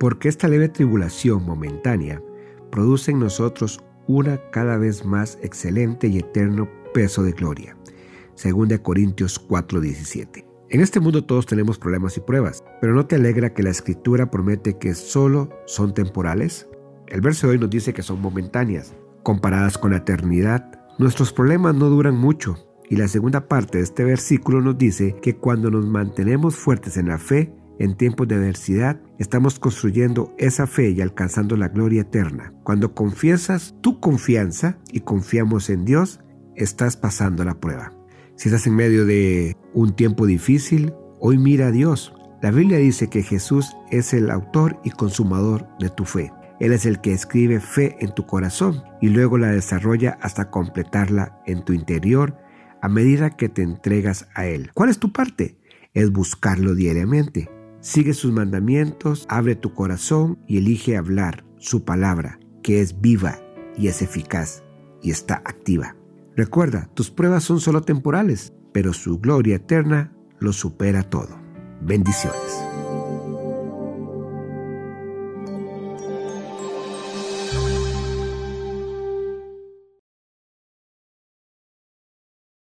Porque esta leve tribulación momentánea produce en nosotros una cada vez más excelente y eterno peso de gloria. 2 Corintios 4:17. En este mundo todos tenemos problemas y pruebas, pero ¿no te alegra que la escritura promete que solo son temporales? El verso de hoy nos dice que son momentáneas. Comparadas con la eternidad, nuestros problemas no duran mucho. Y la segunda parte de este versículo nos dice que cuando nos mantenemos fuertes en la fe, en tiempos de adversidad, estamos construyendo esa fe y alcanzando la gloria eterna. Cuando confiesas tu confianza y confiamos en Dios, estás pasando la prueba. Si estás en medio de un tiempo difícil, hoy mira a Dios. La Biblia dice que Jesús es el autor y consumador de tu fe. Él es el que escribe fe en tu corazón y luego la desarrolla hasta completarla en tu interior a medida que te entregas a Él. ¿Cuál es tu parte? Es buscarlo diariamente. Sigue sus mandamientos, abre tu corazón y elige hablar su palabra, que es viva y es eficaz y está activa. Recuerda, tus pruebas son solo temporales, pero su gloria eterna lo supera todo. Bendiciones.